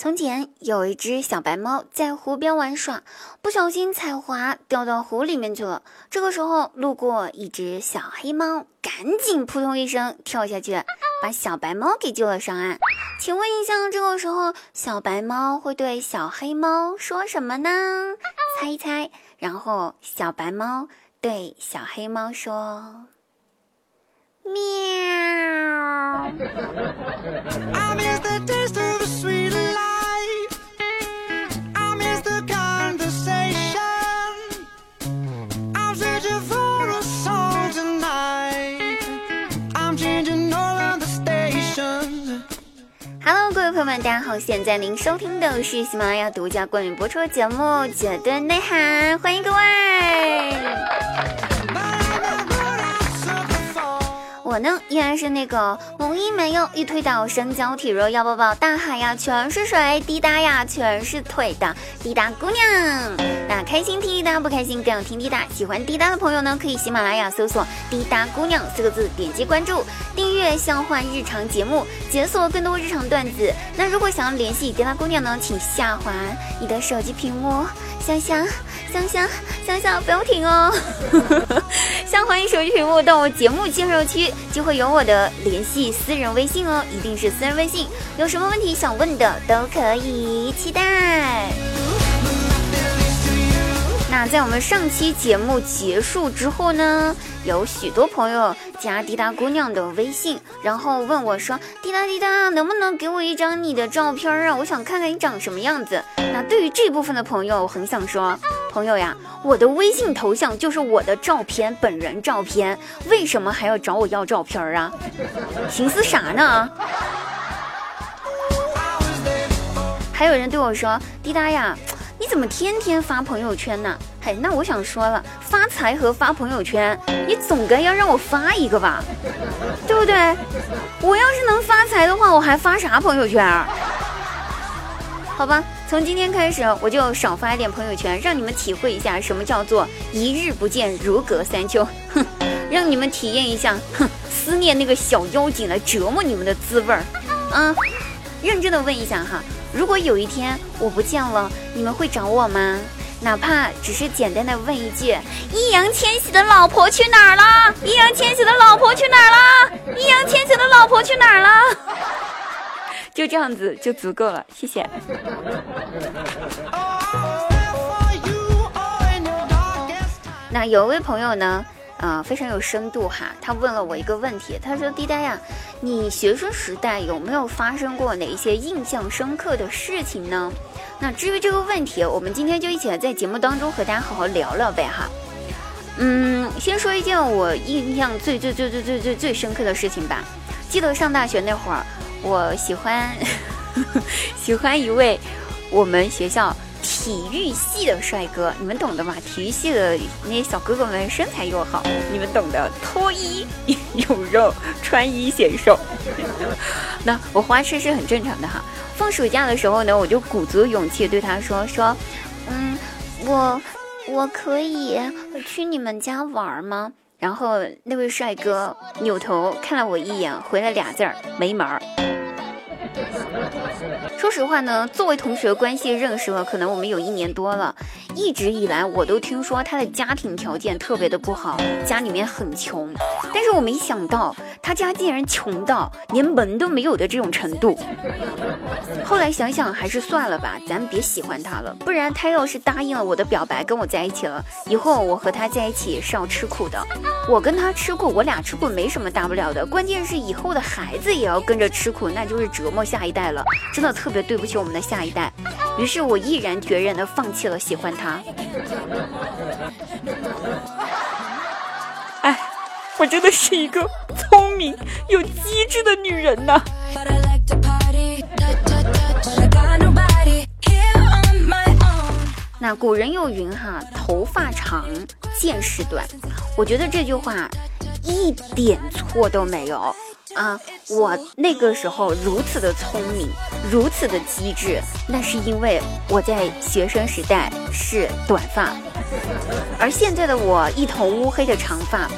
从前有一只小白猫在湖边玩耍，不小心踩滑，掉到湖里面去了。这个时候，路过一只小黑猫，赶紧扑通一声跳下去，把小白猫给救了上岸。请问一下，这个时候小白猫会对小黑猫说什么呢？猜一猜。然后小白猫对小黑猫说：“喵。”朋友们，大家好！现在您收听的是喜马拉雅独家冠名播出的节目《绝对内涵》，欢迎各位。呢依然是那个萌音没用一推倒身娇体弱要抱抱大海呀全是水滴答呀全是腿的滴答姑娘。那开心听滴答，不开心更要听滴答。喜欢滴答的朋友呢，可以喜马拉雅搜索“滴答姑娘”四个字，点击关注，订阅笑话日常节目，解锁更多日常段子。那如果想要联系滴答姑娘呢，请下滑你的手机屏幕，香香香香香香，不要停哦。下滑你手机屏幕到我节目介绍区。就会有我的联系私人微信哦，一定是私人微信。有什么问题想问的都可以，期待。那在我们上期节目结束之后呢，有许多朋友加滴答姑娘的微信，然后问我说：“滴答滴答，能不能给我一张你的照片啊？我想看看你长什么样子。”那对于这部分的朋友，我很想说，朋友呀，我的微信头像就是我的照片，本人照片，为什么还要找我要照片儿啊？寻思啥呢？还有人对我说：“滴答呀。”你怎么天天发朋友圈呢？嘿，那我想说了，发财和发朋友圈，你总该要让我发一个吧，对不对？我要是能发财的话，我还发啥朋友圈？好吧，从今天开始，我就少发一点朋友圈，让你们体会一下什么叫做一日不见如隔三秋。哼，让你们体验一下，哼，思念那个小妖精来折磨你们的滋味儿。啊，认真的问一下哈。如果有一天我不见了，你们会找我吗？哪怕只是简单的问一句：“易烊千玺的老婆去哪儿了？”易烊千玺的老婆去哪儿了？易烊千玺的老婆去哪儿了？就这样子就足够了，谢谢。那有位朋友呢？啊，非常有深度哈！他问了我一个问题，他说：“滴答呀，你学生时代有没有发生过哪一些印象深刻的事情呢？”那至于这个问题，我们今天就一起来在节目当中和大家好好聊聊呗哈。嗯，先说一件我印象最最最最最最最深刻的事情吧。记得上大学那会儿，我喜欢 喜欢一位我们学校。体育系的帅哥，你们懂的嘛？体育系的那些小哥哥们身材又好，你们懂的。脱衣 有肉，穿衣显瘦。那我花痴是很正常的哈。放暑假的时候呢，我就鼓足勇气对他说说，嗯，我我可以去你们家玩吗？然后那位帅哥扭头看了我一眼，回了俩字儿，没门儿。说实话呢，作为同学关系认识了，可能我们有一年多了。一直以来，我都听说他的家庭条件特别的不好，家里面很穷。但是我没想到他家竟然穷到连门都没有的这种程度。后来想想还是算了吧，咱别喜欢他了，不然他要是答应了我的表白跟我在一起了，以后我和他在一起是要吃苦的。我跟他吃苦，我俩吃苦没什么大不了的，关键是以后的孩子也要跟着吃苦，那就是折磨下一代了，真的特别对不起我们的下一代。于是我毅然决然的放弃了喜欢他。哎，我真的是一个聪明又机智的女人呐。那古人有云哈，头发长见识短。我觉得这句话一点错都没有。啊，我那个时候如此的聪明，如此的机智，那是因为我在学生时代是短发，而现在的我一头乌黑的长发，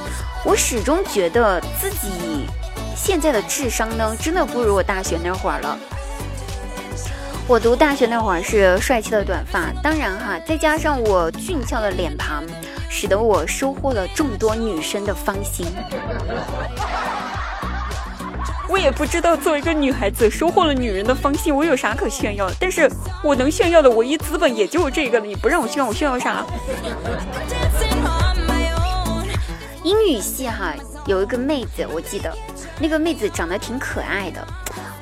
我始终觉得自己现在的智商呢，真的不如我大学那会儿了。我读大学那会儿是帅气的短发，当然哈，再加上我俊俏的脸庞，使得我收获了众多女生的芳心。我也不知道作为一个女孩子收获了女人的芳心，我有啥可炫耀的？但是我能炫耀的唯一资本也就是这个了。你不让我炫耀，我炫耀啥？英语系哈有一个妹子，我记得那个妹子长得挺可爱的。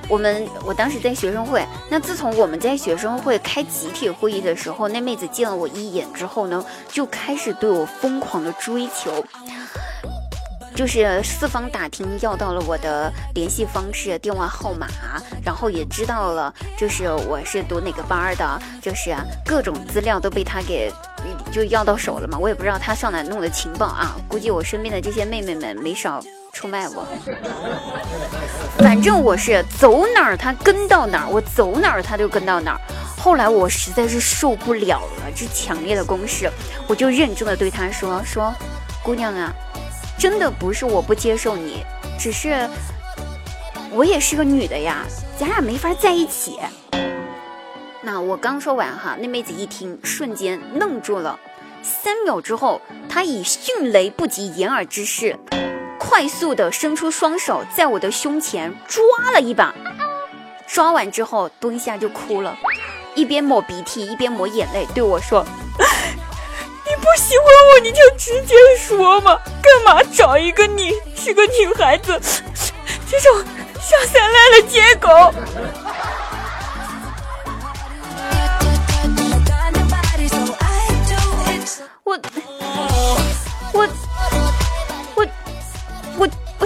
我们我当时在学生会，那自从我们在学生会开集体会议的时候，那妹子见了我一眼之后呢，就开始对我疯狂的追求，就是四方打听要到了我的联系方式、电话号码，然后也知道了就是我是读哪个班的，就是各种资料都被他给就要到手了嘛。我也不知道他上哪弄的情报啊，估计我身边的这些妹妹们没少。出卖我，反正我是走哪儿他跟到哪儿，我走哪儿他就跟到哪儿。后来我实在是受不了了这强烈的攻势，我就认真的对他说：“说姑娘啊，真的不是我不接受你，只是我也是个女的呀，咱俩没法在一起。”那我刚说完哈，那妹子一听，瞬间愣住了。三秒之后，她以迅雷不及掩耳之势。快速的伸出双手，在我的胸前抓了一把，抓完之后蹲下就哭了，一边抹鼻涕一边抹眼泪，对我说：“不喜欢我，你就直接说嘛，干嘛找一个你是个女孩子 这种下三滥的借口？”我，我。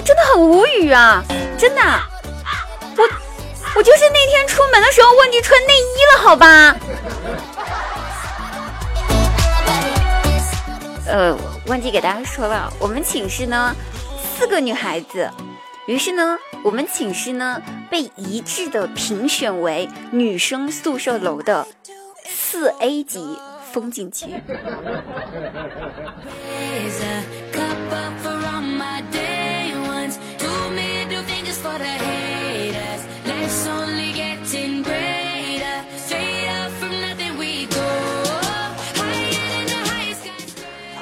真的很无语啊！真的，我我就是那天出门的时候忘记穿内衣了，好吧？呃，忘记给大家说了，我们寝室呢四个女孩子，于是呢，我们寝室呢被一致的评选为女生宿舍楼的四 A 级风景区。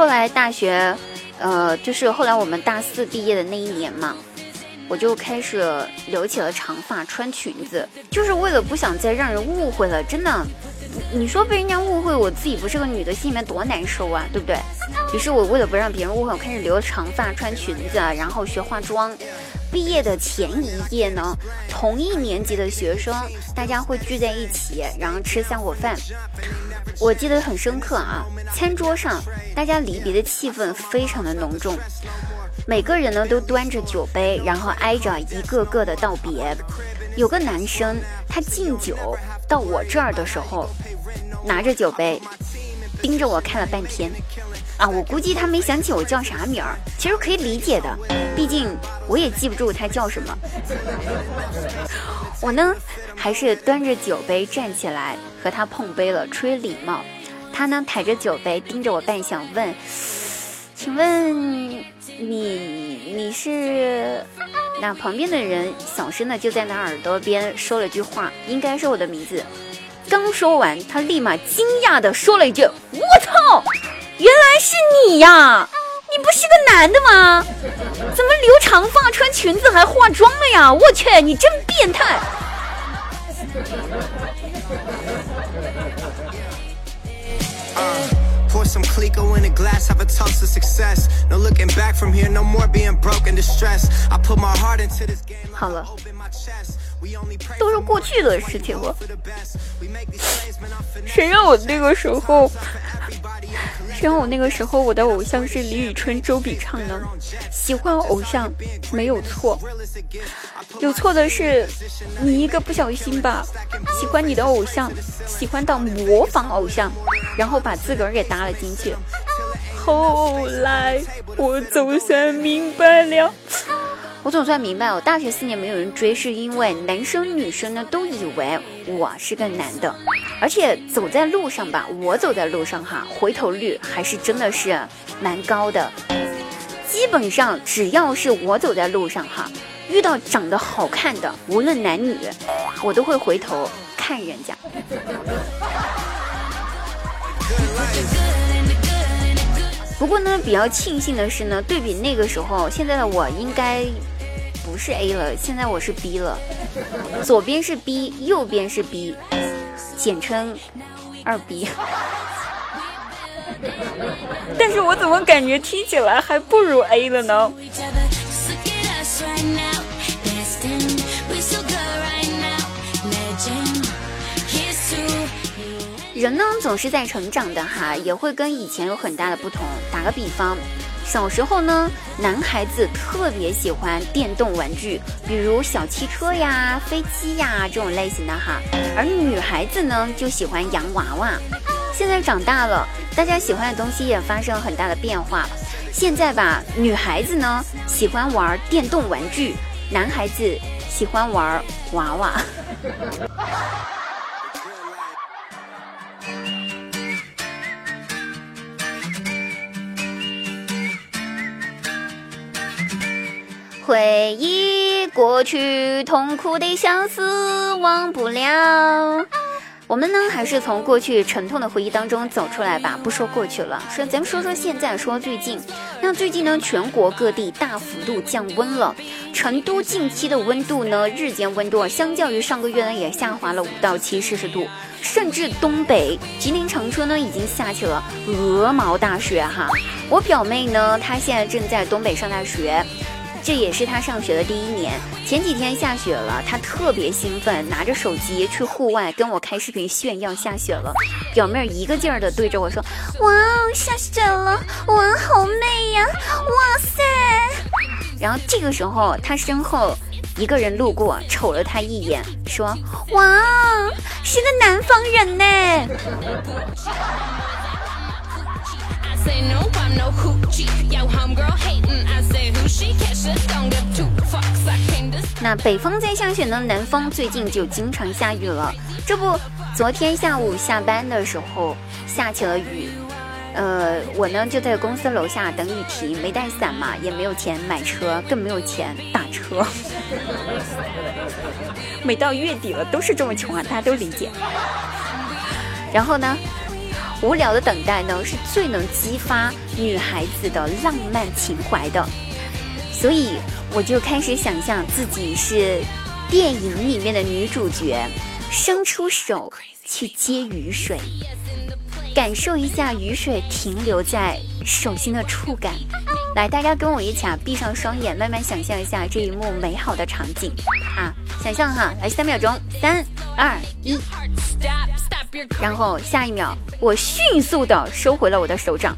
后来大学，呃，就是后来我们大四毕业的那一年嘛，我就开始留起了长发，穿裙子，就是为了不想再让人误会了。真的，你说被人家误会，我自己不是个女的，心里面多难受啊，对不对？于是我为了不让别人误会，我开始留长发，穿裙子，然后学化妆。毕业的前一夜呢，同一年级的学生，大家会聚在一起，然后吃散伙饭。我记得很深刻啊，餐桌上大家离别的气氛非常的浓重，每个人呢都端着酒杯，然后挨着一个个的道别。有个男生他敬酒到我这儿的时候，拿着酒杯，盯着我看了半天。啊，我估计他没想起我叫啥名儿，其实可以理解的，毕竟我也记不住他叫什么。我呢，还是端着酒杯站起来和他碰杯了，出于礼貌。他呢，抬着酒杯盯着我半晌，问：“请问你你是？”那旁边的人小声的就在他耳朵边说了句话，应该是我的名字。刚说完，他立马惊讶的说了一句：“我操！”原来是你呀！你不是个男的吗？怎么留长发、穿裙子还化妆了呀？我去，你真变态！好了，都是过去的事情了。谁让我那个时候？然后我那个时候，我的偶像是李宇春、周笔畅呢。喜欢偶像没有错，有错的是你一个不小心吧，喜欢你的偶像，喜欢到模仿偶像，然后把自个儿给搭了进去。后来我总算明白了。我总算明白，我大学四年没有人追，是因为男生女生呢都以为我是个男的，而且走在路上吧，我走在路上哈，回头率还是真的是蛮高的。基本上只要是我走在路上哈，遇到长得好看的，无论男女，我都会回头看人家。不过呢，比较庆幸的是呢，对比那个时候，现在的我应该不是 A 了，现在我是 B 了。左边是 B，右边是 B，简称二 B。但是我怎么感觉听起来还不如 A 了呢？人呢总是在成长的哈，也会跟以前有很大的不同。打个比方，小时候呢，男孩子特别喜欢电动玩具，比如小汽车呀、飞机呀这种类型的哈，而女孩子呢就喜欢洋娃娃。现在长大了，大家喜欢的东西也发生了很大的变化。现在吧，女孩子呢喜欢玩电动玩具，男孩子喜欢玩娃娃。回忆过去，痛苦的相思忘不了。我们呢，还是从过去沉痛的回忆当中走出来吧。不说过去了，说咱们说说现在，说最近。那最近呢，全国各地大幅度降温了。成都近期的温度呢，日间温度相较于上个月呢，也下滑了五到七摄氏度。甚至东北吉林长春呢，已经下起了鹅毛大雪哈。我表妹呢，她现在正在东北上大学。这也是他上学的第一年。前几天下雪了，他特别兴奋，拿着手机去户外跟我开视频炫耀下雪了。表妹一个劲儿的对着我说：“哇哦，下雪了，哇，好美呀，哇塞！”然后这个时候，他身后一个人路过，瞅了他一眼，说：“哇，是个南方人呢。”那北方在下雪呢，南方最近就经常下雨了。这不，昨天下午下班的时候下起了雨，呃，我呢就在公司楼下等雨停，没带伞嘛，也没有钱买车，更没有钱打车。每到月底了都是这么穷啊，大家都理解。然后呢？无聊的等待呢，是最能激发女孩子的浪漫情怀的，所以我就开始想象自己是电影里面的女主角，伸出手去接雨水，感受一下雨水停留在手心的触感。来，大家跟我一起啊，闭上双眼，慢慢想象一下这一幕美好的场景啊，想象哈，来三秒钟，三二一。然后下一秒，我迅速的收回了我的手掌。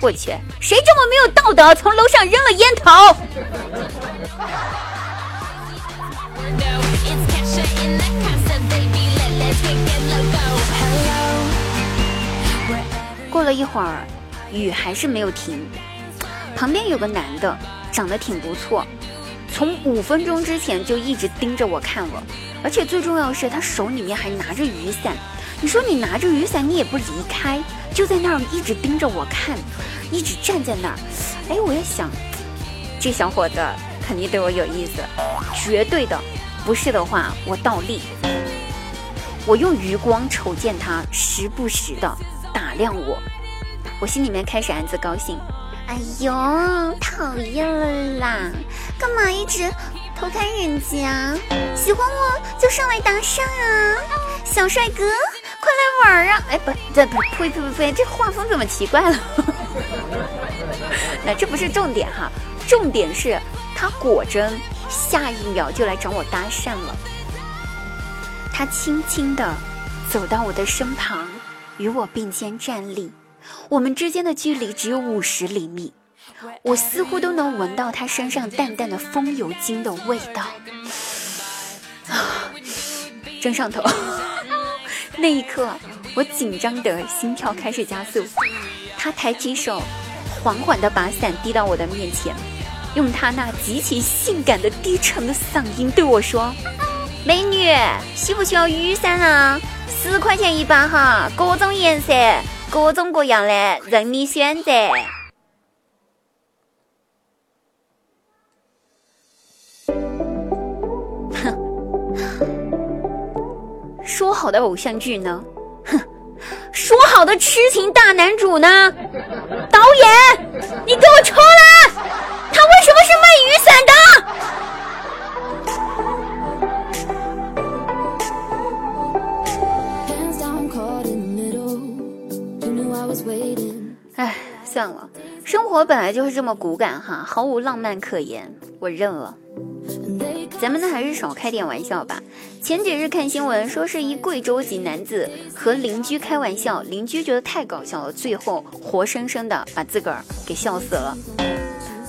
我去，谁这么没有道德，从楼上扔了烟头？过了一会儿，雨还是没有停。旁边有个男的，长得挺不错，从五分钟之前就一直盯着我看我，而且最重要的是，他手里面还拿着雨伞。你说你拿着雨伞，你也不离开，就在那儿一直盯着我看，一直站在那儿。哎，我也想，这小伙子肯定对我有意思，绝对的。不是的话，我倒立。我用余光瞅见他，时不时的打量我。我心里面开始暗自高兴。哎呦，讨厌了啦！干嘛一直偷看人家？喜欢我就上来搭讪啊，小帅哥！快来玩啊！哎，不，这不，呸呸呸呸，这画风怎么奇怪了？那 这不是重点哈，重点是他果真下一秒就来找我搭讪了。他轻轻的走到我的身旁，与我并肩站立，我们之间的距离只有五十厘米，我似乎都能闻到他身上淡淡的风油精的味道，啊，真上头。那一刻，我紧张的心跳开始加速。他抬起手，缓缓地把伞递到我的面前，用他那极其性感的低沉的嗓音对我说：“美女，需不需要雨伞啊？十块钱一把哈，各种颜色，各种各样的，任你选择。”说好的偶像剧呢？哼，说好的痴情大男主呢？导演，你给我出来！他为什么是卖雨伞的？哎，算了，生活本来就是这么骨感哈，毫无浪漫可言，我认了。咱们呢还是少开点玩笑吧。前几日看新闻说是一贵州籍男子和邻居开玩笑，邻居觉得太搞笑了，最后活生生的把自个儿给笑死了。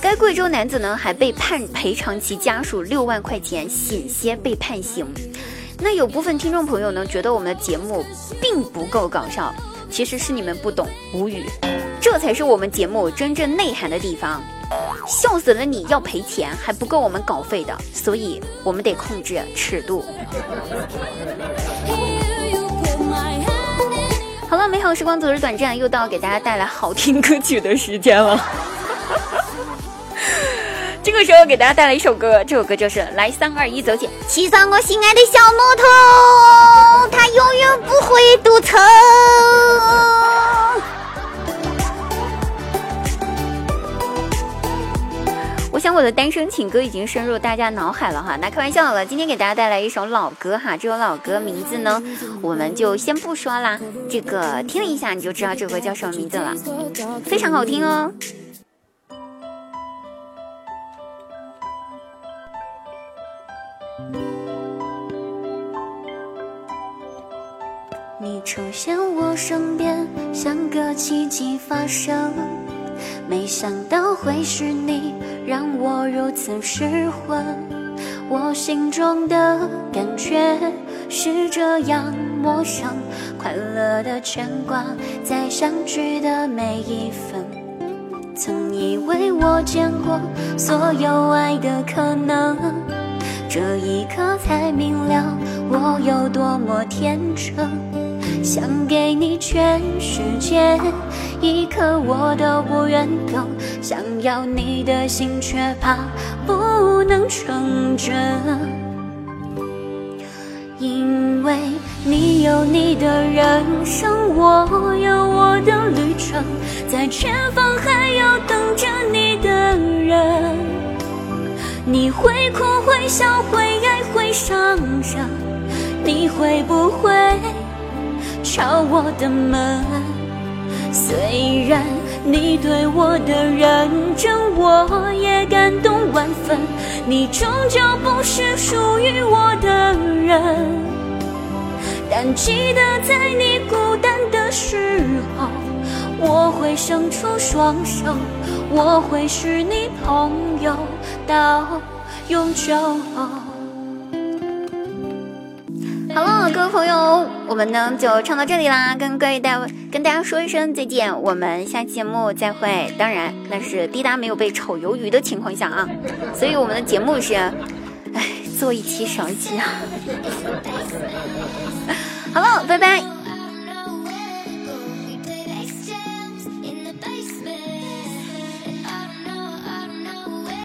该贵州男子呢还被判赔偿其家属六万块钱，险些被判刑。那有部分听众朋友呢觉得我们的节目并不够搞笑，其实是你们不懂，无语，这才是我们节目真正内涵的地方。笑死了！你要赔钱还不够我们稿费的，所以我们得控制尺度。好了，美好时光总是短暂，又到给大家带来好听歌曲的时间了。这个时候给大家带来一首歌，这首歌就是来三二一走起，骑上我心爱的小摩托，它永远不会堵车。想我的单身情歌已经深入大家脑海了哈，那开玩笑了。今天给大家带来一首老歌哈，这首老歌名字呢，我们就先不说啦，这个听一下你就知道这首歌叫什么名字了，非常好听哦。你出现我身边，像个奇迹发生。没想到会是你，让我如此失魂。我心中的感觉是这样陌生，快乐的牵挂，在相聚的每一分。曾以为我见过所有爱的可能，这一刻才明了我有多么天真。想给你全世界，一刻我都不愿动。想要你的心，却怕不能成真。因为你有你的人生，我有我的旅程，在前方还有等着你的人。你会哭会笑会爱会伤神，你会不会？敲我的门，虽然你对我的认真，我也感动万分。你终究不是属于我的人，但记得在你孤单的时候，我会伸出双手，我会是你朋友到永久。好了，各位朋友，我们呢就唱到这里啦，跟各位大跟大家说一声再见，我们下期节目再会。当然，那是滴答没有被炒鱿鱼的情况下啊，所以我们的节目是，哎，做一期少一期啊。好了，拜拜。